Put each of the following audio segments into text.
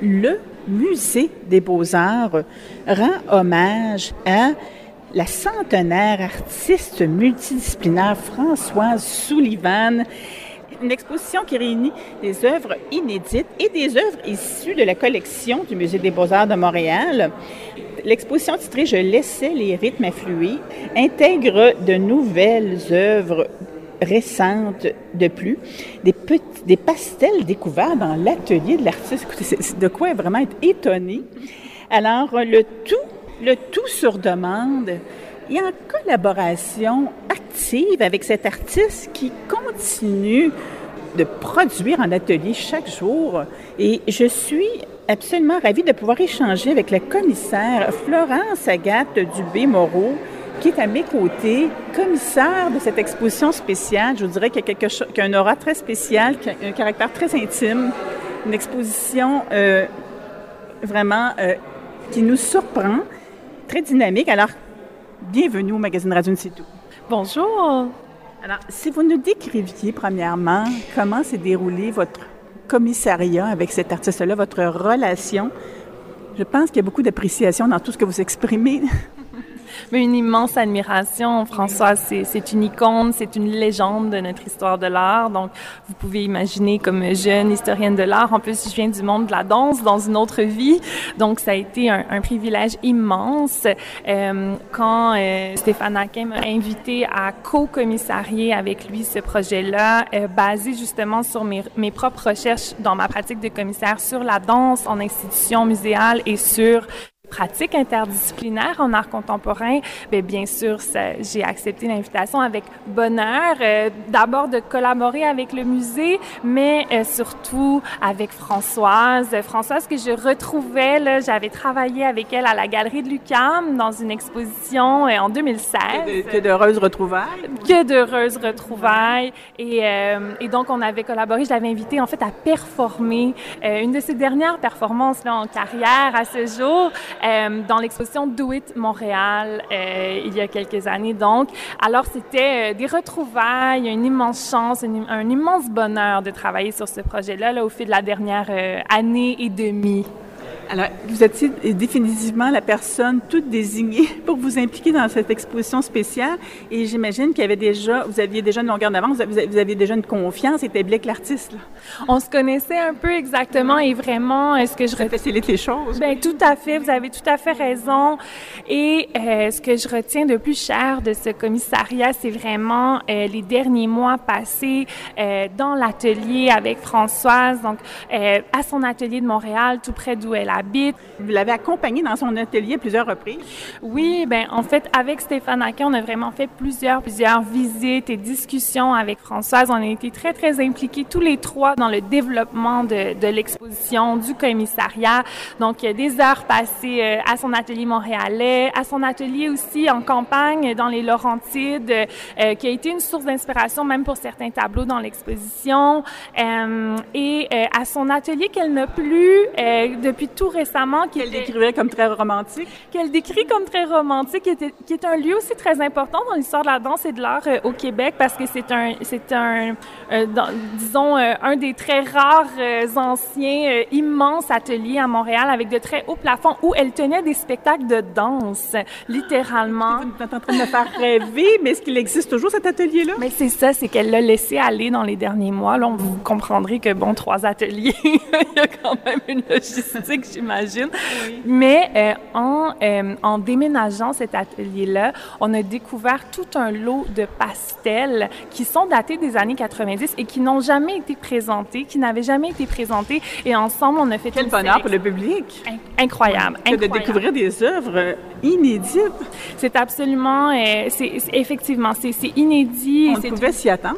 le Musée des beaux-arts rend hommage à la centenaire artiste multidisciplinaire Françoise Sullivan. Une exposition qui réunit des œuvres inédites et des œuvres issues de la collection du Musée des beaux-arts de Montréal. L'exposition titrée Je laissais les rythmes affluer intègre de nouvelles œuvres récentes de plus, des, pastels découverts dans l'atelier de l'artiste. C'est de quoi vraiment être étonné. Alors, le tout le tout sur demande et en collaboration active avec cet artiste qui continue de produire en atelier chaque jour. Et je suis absolument ravie de pouvoir échanger avec la commissaire Florence Agathe Dubé-Moreau, qui est à mes côtés, commissaire de cette exposition spéciale. Je vous dirais qu'il y a quelque chose, un aura très spécial, un caractère très intime, une exposition euh, vraiment euh, qui nous surprend très dynamique. Alors, bienvenue au magazine Radio tout. Bonjour. Alors, si vous nous décriviez premièrement comment s'est déroulé votre commissariat avec cet artiste-là, votre relation, je pense qu'il y a beaucoup d'appréciation dans tout ce que vous exprimez. mais une immense admiration. Françoise, c'est une icône, c'est une légende de notre histoire de l'art. Donc, vous pouvez imaginer comme jeune historienne de l'art. En plus, je viens du monde de la danse dans une autre vie. Donc, ça a été un, un privilège immense euh, quand euh, Stéphane Hakim m'a invité à co-commissarier avec lui ce projet-là, euh, basé justement sur mes, mes propres recherches dans ma pratique de commissaire sur la danse en institution muséale et sur pratique interdisciplinaire en art contemporain, bien, bien sûr, j'ai accepté l'invitation avec bonheur, euh, d'abord de collaborer avec le musée, mais euh, surtout avec Françoise. Françoise que je retrouvais, là, j'avais travaillé avec elle à la Galerie de Lucam dans une exposition euh, en 2016. Que d'heureuses retrouvailles. Que d'heureuses retrouvailles. Et, et, donc, on avait collaboré, je l'avais invitée en fait à performer une de ses dernières performances là, en carrière à ce jour. Euh, dans l'exposition Do It Montréal euh, il y a quelques années. Donc, alors c'était euh, des retrouvailles, une immense chance, un, immense bonheur de travailler sur ce projet-là là, au fil de la dernière année et demie. Alors, vous êtes définitivement la personne toute désignée pour vous impliquer dans cette exposition spéciale et j'imagine qu'il y avait déjà, vous aviez déjà une longueur d'avance, vous aviez déjà une confiance établie avec l'artiste. On se connaissait un peu exactement et vraiment, est-ce que je... Ça facilite les choses. Bien, tout à fait, vous avez tout à fait raison. Et euh, ce que je retiens de plus cher de ce commissariat, c'est vraiment euh, les derniers mois passés euh, dans l'atelier avec Françoise, donc à son atelier de Montréal, tout près d'où elle vous l'avez accompagné dans son atelier plusieurs reprises? Oui, ben en fait, avec Stéphane Aquin, on a vraiment fait plusieurs, plusieurs visites et discussions avec Françoise. On a été très, très impliqués tous les trois dans le développement de, de l'exposition, du commissariat. Donc, des heures passées euh, à son atelier montréalais, à son atelier aussi en campagne dans les Laurentides, euh, qui a été une source d'inspiration même pour certains tableaux dans l'exposition. Euh, et à son atelier qu'elle n'a plus depuis tout récemment. Qu'elle décrivait comme très romantique. Qu'elle décrit comme très romantique, qui, était, qui est un lieu aussi très important dans l'histoire de la danse et de l'art euh, au Québec parce que c'est un, c'est un, euh, disons, euh, un des très rares anciens immenses ateliers à Montréal avec de très hauts plafonds où elle tenait des spectacles de danse, littéralement. Vous êtes en train de me faire rêver, mais est-ce qu'il existe toujours cet atelier-là? Mais c'est ça, c'est qu'elle l'a laissé aller dans les derniers mois. Là, vous comprendrez que, bon, trois ateliers, il y a quand même une logistique j'imagine. Mais euh, en, euh, en déménageant cet atelier-là, on a découvert tout un lot de pastels qui sont datés des années 90 et qui n'ont jamais été présentés, qui n'avaient jamais été présentés. Et ensemble, on a fait Quel bonheur pour le public! incroyable, incroyable. de découvrir des œuvres inédites. C'est absolument, euh, c'est effectivement, c'est inédit. On pouvait s'y attendre.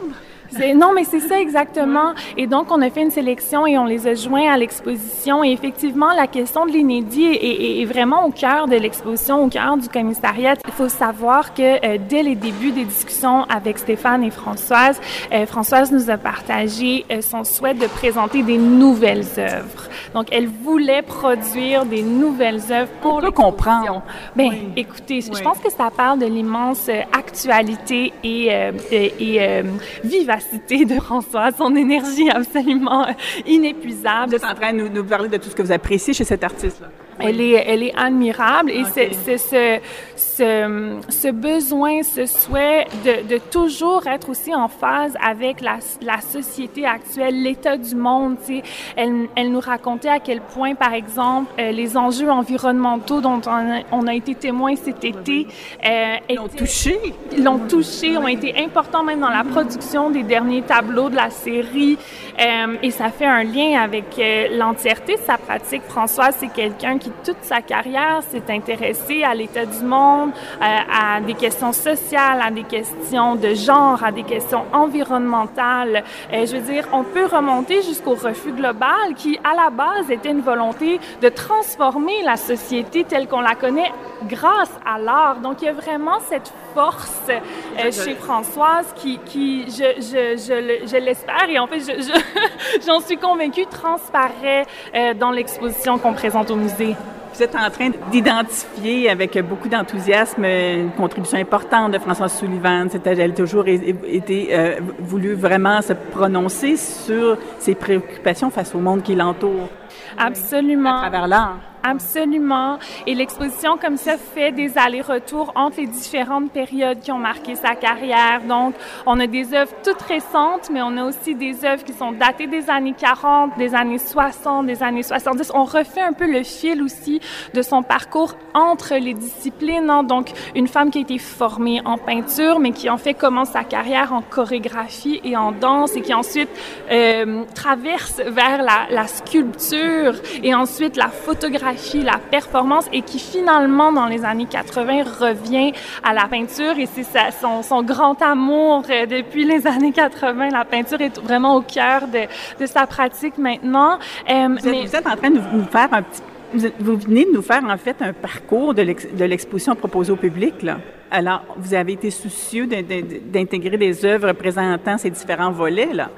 Non, mais c'est ça exactement. Et donc, on a fait une sélection et on les a joints à l'exposition. Et effectivement, la question de l'inédit est, est, vraiment au cœur de l'exposition, au cœur du commissariat. Il faut savoir que euh, dès les débuts des discussions avec Stéphane et Françoise, euh, Françoise nous a partagé euh, son souhait de présenter des nouvelles œuvres. Donc, elle voulait produire des nouvelles œuvres pour le comprendre. Ben, écoutez, je pense que ça parle de l'immense actualité et, et, et vivacité de Françoise, son énergie absolument inépuisable. Vous êtes en train de nous, nous parler de tout ce que vous appréciez chez cet artiste-là. Elle est, elle est admirable et c'est ce, ce, ce, besoin, ce souhait de, de, toujours être aussi en phase avec la, la société actuelle, l'état du monde. Tu sais. Elle, elle, nous racontait à quel point, par exemple, euh, les enjeux environnementaux dont on a, on a été témoin cet été euh, l'ont touché. L'ont touché, ont été importants même dans la production des derniers tableaux de la série. Euh, et ça fait un lien avec euh, l'entièreté de sa pratique. Françoise, c'est quelqu'un qui toute sa carrière s'est intéressé à l'état du monde, à, euh, à, des questions sociales, à des questions de genre, à des questions environnementales. Euh, je veux dire, on peut remonter jusqu'au refus global qui, à la base, était une volonté de transformer la société telle qu'on la connaît grâce à l'art. Donc, il y a vraiment cette force euh, chez Françoise qui, qui je, je, je, je l'espère et en fait, j'en suis convaincue, transparaît euh, dans l'exposition qu'on présente au musée. Vous êtes en train d'identifier avec beaucoup d'enthousiasme une contribution importante de Françoise Sullivan. Elle a toujours été euh, voulu vraiment se prononcer sur ses préoccupations face au monde qui l'entoure. Absolument. À travers l'art. Absolument. Et l'exposition, comme ça, fait des allers-retours entre les différentes périodes qui ont marqué sa carrière. Donc, on a des œuvres toutes récentes, mais on a aussi des œuvres qui sont datées des années 40, des années 60, des années 70. On refait un peu le fil aussi de son parcours entre les disciplines. Hein. Donc, une femme qui a été formée en peinture, mais qui en fait commence sa carrière en chorégraphie et en danse et qui ensuite euh, traverse vers la, la sculpture et ensuite la photographie la performance et qui finalement, dans les années 80, revient à la peinture et c'est son, son, grand amour euh, depuis les années 80. La peinture est vraiment au cœur de, de sa pratique maintenant. Euh, vous, êtes, mais... vous êtes en train de nous faire un petit vous venez de nous faire en fait un parcours de l'exposition proposée au public. Là. Alors, vous avez été soucieux d'intégrer des œuvres présentant ces différents volets. Là.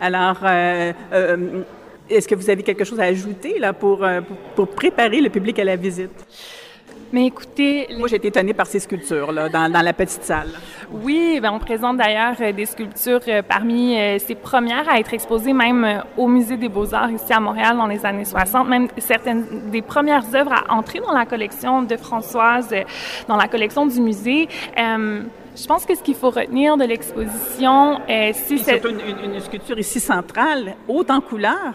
Alors, euh, euh, est-ce que vous avez quelque chose à ajouter là, pour, euh, pour, pour préparer le public à la visite? Mais écoutez... Moi, j'ai été étonnée par ces sculptures, là, dans, dans la petite salle. Oui, ben on présente d'ailleurs euh, des sculptures euh, parmi ces premières à être exposées même au Musée des Beaux-Arts ici à Montréal dans les années 60. Même certaines des premières œuvres à entrer dans la collection de Françoise, dans la collection du musée. Euh, je pense que ce qu'il faut retenir de l'exposition, euh, c'est cette... Une, une, une sculpture ici centrale, haute en couleur,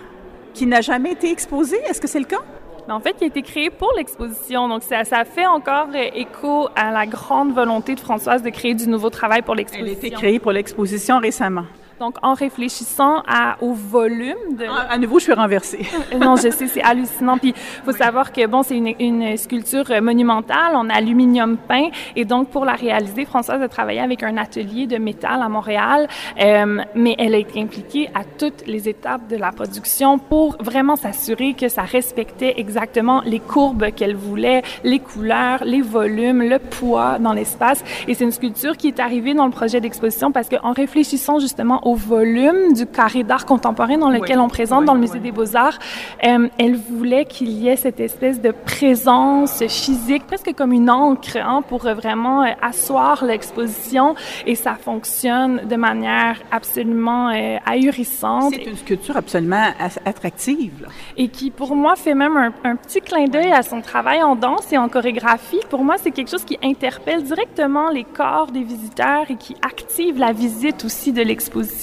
qui n'a jamais été exposée. Est-ce que c'est le cas? En fait, il a été créé pour l'exposition. Donc, ça, ça fait encore écho à la grande volonté de Françoise de créer du nouveau travail pour l'exposition. Elle a été créée pour l'exposition récemment. Donc, en réfléchissant à, au volume de... À, à nouveau, je suis renversée. non, je sais, c'est hallucinant. Puis, il faut oui. savoir que, bon, c'est une, une, sculpture monumentale en aluminium peint. Et donc, pour la réaliser, Françoise a travaillé avec un atelier de métal à Montréal. Euh, mais elle a été impliquée à toutes les étapes de la production pour vraiment s'assurer que ça respectait exactement les courbes qu'elle voulait, les couleurs, les volumes, le poids dans l'espace. Et c'est une sculpture qui est arrivée dans le projet d'exposition parce qu'en réfléchissant justement au volume du carré d'art contemporain dans lequel oui, on présente oui, dans le musée oui. des beaux-arts, euh, elle voulait qu'il y ait cette espèce de présence physique, presque comme une encre, hein, pour vraiment euh, asseoir l'exposition et ça fonctionne de manière absolument euh, ahurissante. C'est une sculpture absolument attractive. Là. Et qui, pour moi, fait même un, un petit clin d'œil à son travail en danse et en chorégraphie. Pour moi, c'est quelque chose qui interpelle directement les corps des visiteurs et qui active la visite aussi de l'exposition.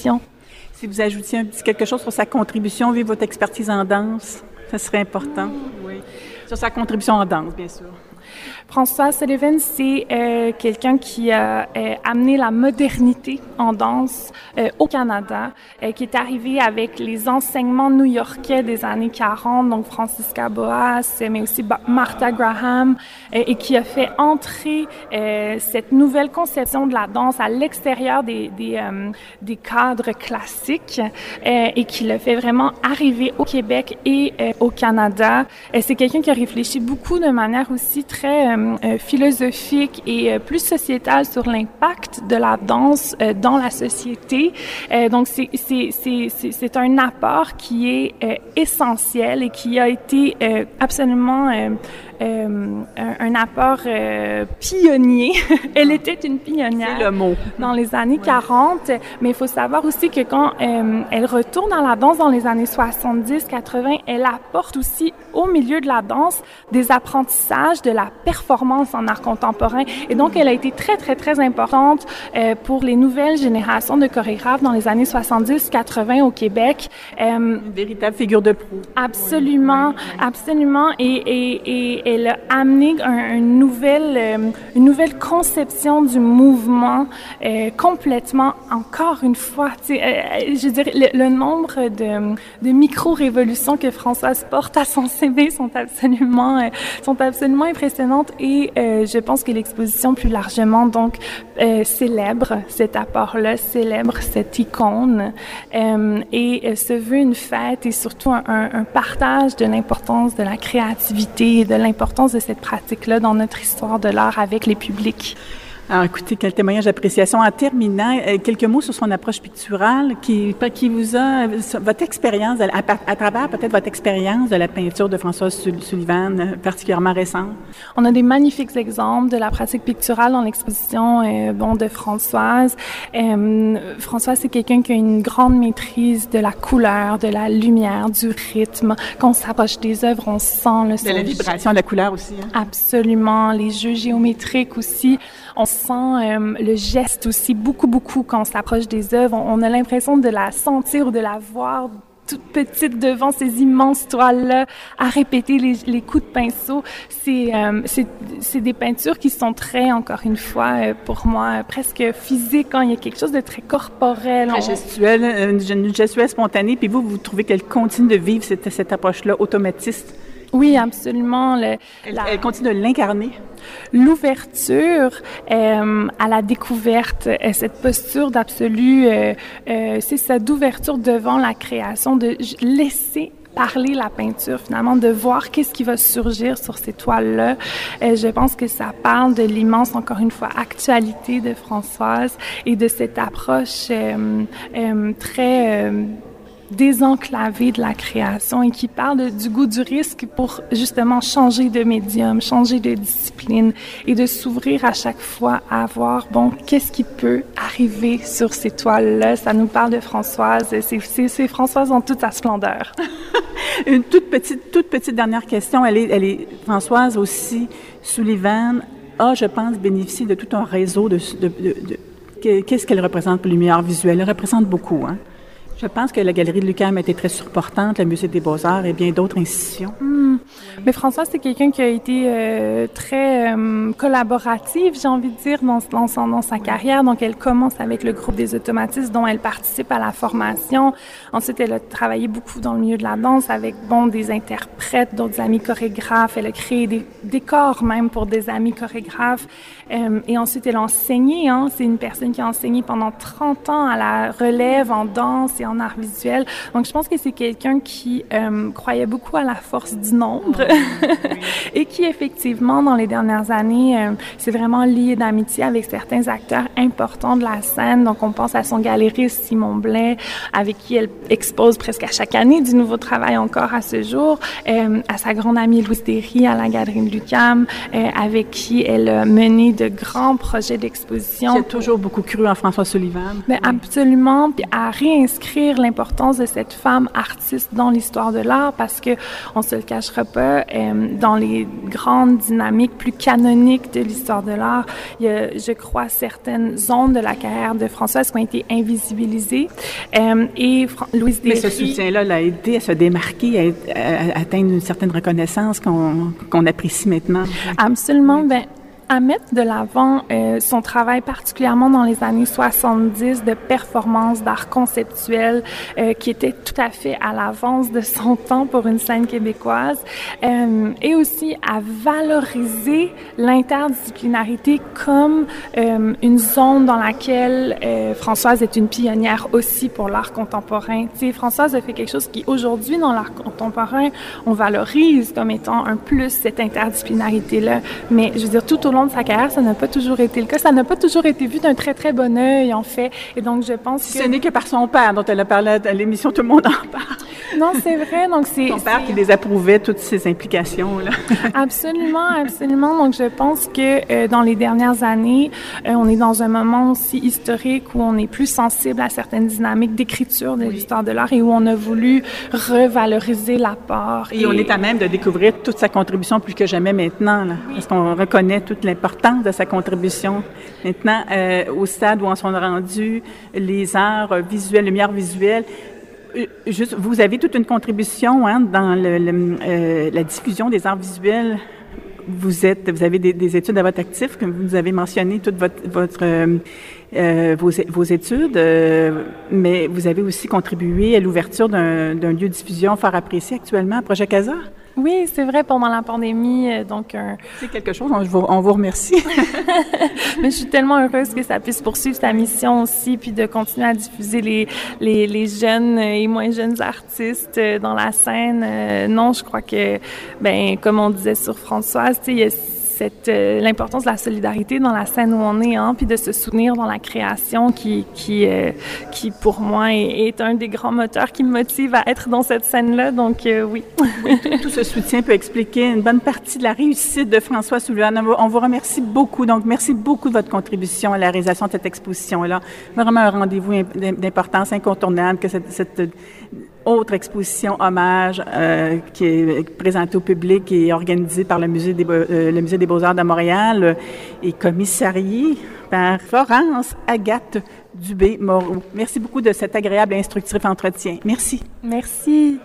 Si vous ajoutiez un petit quelque chose sur sa contribution, vu votre expertise en danse, ça serait important. Oui. Sur sa contribution en danse, bien sûr. François Sullivan, c'est euh, quelqu'un qui a euh, amené la modernité en danse euh, au Canada, euh, qui est arrivé avec les enseignements new-yorkais des années 40, donc Francisca Boas, mais aussi Martha Graham, euh, et qui a fait entrer euh, cette nouvelle conception de la danse à l'extérieur des, des, des, cadres classiques et qui l'a fait vraiment arriver au Québec et au Canada. c'est quelqu'un qui a réfléchi beaucoup de manière aussi très philosophique et euh, plus sociétale sur l'impact de la danse euh, dans la société. donc, c'est un apport qui est essentiel et qui a été absolument un, un, apport pionnier. Elle était une pionnière. le mot. Dans les années 40, mais il faut savoir aussi que quand elle retourne à la danse dans les années 70, 80, elle apporte aussi au milieu de la danse des apprentissages de la performance en art contemporain. Et donc, elle a été très, très, très importante euh, pour les nouvelles générations de chorégraphes dans les années 70-80 au Québec. Euh, Une véritable figure de proue. Absolument, absolument. Et, et, et elle a amené un, une, nouvelle, euh, une nouvelle conception du mouvement euh, complètement, encore une fois, euh, je dirais, le, le nombre de, de micro-révolutions que Françoise porte à son CV sont absolument, euh, sont absolument impressionnantes et euh, je pense que l'exposition plus largement donc euh, célèbre cet apport-là, célèbre cette icône euh, et se veut une fête et surtout un, un partage de l'importance de la créativité et de l'importance de cette pratique-là dans notre histoire de l'art avec les publics. Alors, écoutez, quel témoignage d'appréciation. En terminant, euh, quelques mots sur son approche picturale qui, qui vous a, votre expérience, à, à, travers peut-être votre expérience de la peinture de Françoise Sullivan, euh, particulièrement récente. On a des magnifiques exemples de la pratique picturale dans l'exposition euh, bon, de Françoise. Euh, Françoise, c'est quelqu'un qui a une grande maîtrise de la couleur, de la lumière, du rythme. Quand on s'approche des œuvres, on sent le De la vibration de la couleur aussi. Hein? Absolument. Les jeux géométriques aussi. On sent euh, le geste aussi beaucoup, beaucoup quand on s'approche des œuvres. On, on a l'impression de la sentir ou de la voir toute petite devant ces immenses toiles-là, à répéter les, les, coups de pinceau. C'est euh, c'est des peintures qui sont très, encore une fois, euh, pour moi, presque physiques. Quand il y a quelque chose de très corporel. Très gestuelle, une, une gestuelle spontanée. Puis vous, vous trouvez qu'elle continue de vivre cette, cette approche-là automatiste? Oui, absolument. Le, elle, la... elle continue de l'incarner? L'ouverture euh, à la découverte, euh, cette posture d'absolu, euh, c'est ça, d'ouverture devant la création, de laisser parler la peinture, finalement, de voir qu'est-ce qui va surgir sur ces toiles-là. Je pense que ça parle de l'immense, encore une fois, actualité de Françoise et de cette approche très désenclavé de la création et qui parle du goût du risque pour justement changer de médium, changer de discipline et de s'ouvrir à chaque fois à voir, bon, qu'est-ce qui peut arriver sur ces toiles-là? Ça nous parle de Françoise. C'est Françoise en toute sa splendeur. Une toute petite, toute petite dernière question. Elle est, elle est Françoise aussi, Sullivan, a, je pense, bénéficié de tout un réseau de... de, Qu'est-ce qu'elle représente pour lumière visuelle? Elle représente beaucoup, hein? Je pense que la Galerie de Lucam été très surportante, le Musée des Beaux-Arts et bien d'autres institutions. Mmh. Mais François, c'est quelqu'un qui a été euh, très euh, collaboratif, j'ai envie de dire, dans, dans, dans sa carrière. Donc, elle commence avec le groupe des automatistes dont elle participe à la formation. Ensuite, elle a travaillé beaucoup dans le milieu de la danse avec, bon, des interprètes, d'autres amis chorégraphes. Elle a créé des décors même pour des amis chorégraphes. Euh, et ensuite, elle a enseigné. Hein. C'est une personne qui a enseigné pendant 30 ans à la relève en danse et en art visuel. Donc, je pense que c'est quelqu'un qui euh, croyait beaucoup à la force du nombre et qui, effectivement, dans les dernières années, euh, s'est vraiment lié d'amitié avec certains acteurs importants de la scène. Donc, on pense à son galériste Simon Blais, avec qui elle expose presque à chaque année du nouveau travail encore à ce jour, euh, à sa grande amie Louise Derry à la Galerie de Lucam, euh, avec qui elle a mené de grands projets d'exposition. J'ai toujours beaucoup cru en François Sullivan. Mais oui. absolument, puis à réinscrire l'importance de cette femme artiste dans l'histoire de l'art parce que on se le cachera pas euh, dans les grandes dynamiques plus canoniques de l'histoire de l'art il y a je crois certaines zones de la carrière de Françoise qui ont été invisibilisées euh, et Louise Derry, Mais ce soutien-là l'a aidé à se démarquer à, à, à atteindre une certaine reconnaissance qu'on qu apprécie maintenant. Absolument ben à mettre de l'avant euh, son travail particulièrement dans les années 70 de performance d'art conceptuel euh, qui était tout à fait à l'avance de son temps pour une scène québécoise euh, et aussi à valoriser l'interdisciplinarité comme euh, une zone dans laquelle euh, Françoise est une pionnière aussi pour l'art contemporain. Tu sais, Françoise a fait quelque chose qui aujourd'hui dans l'art contemporain on valorise comme étant un plus cette interdisciplinarité là mais je veux dire tout au long de sa carrière, ça n'a pas toujours été le cas. Ça n'a pas toujours été vu d'un très, très bon œil, en fait. Et donc, je pense que... Ce n'est que par son père dont elle a parlé à l'émission Tout le monde en parle. Non, c'est vrai. Donc, c'est. Ton père qui désapprouvait toutes ces implications-là. absolument, absolument. Donc, je pense que euh, dans les dernières années, euh, on est dans un moment aussi historique où on est plus sensible à certaines dynamiques d'écriture de l'histoire de l'art et où on a voulu revaloriser l'apport. Et, on est à même de découvrir toute sa contribution plus que jamais maintenant, là, parce qu'on reconnaît toute l'importance de sa contribution. Maintenant, euh, au stade où on s'en rendu, les arts visuels, lumière visuelle, Juste, vous avez toute une contribution hein, dans euh, la diffusion des arts visuels. Vous êtes, vous avez des, des, études à votre actif, comme vous avez mentionné toute votre, votre euh, euh vos, vos, études, euh, mais vous avez aussi contribué à l'ouverture d'un lieu de diffusion fort apprécié actuellement, Projet Casa? Oui, c'est vrai, pendant la pandémie, euh, donc un... C'est quelque chose, on vous, on vous remercie. Mais je suis tellement heureuse que ça puisse poursuivre sa mission aussi, puis de continuer à diffuser les, les, les jeunes et moins jeunes artistes euh, dans la scène. Euh, non, je crois que, ben, comme on disait sur Françoise, tu sais, euh, l'importance de la solidarité dans la scène où on est, hein, puis de se soutenir dans la création qui qui euh, qui pour moi est, un des grands moteurs qui me motive à être dans cette scène-là. Donc euh, oui. tout, ce soutien peut expliquer une bonne partie de la réussite de François Sullivan. On vous remercie beaucoup. Donc merci beaucoup de votre contribution à la réalisation de cette exposition-là. Vraiment un rendez-vous d'importance incontournable que cette autre exposition hommage euh, qui est présentée au public et organisée par le musée des, euh, le musée des Beaux-Arts de Montréal et commissariée par Florence Agathe Dubé-Moreau. Merci beaucoup de cet agréable et instructif entretien. Merci. Merci.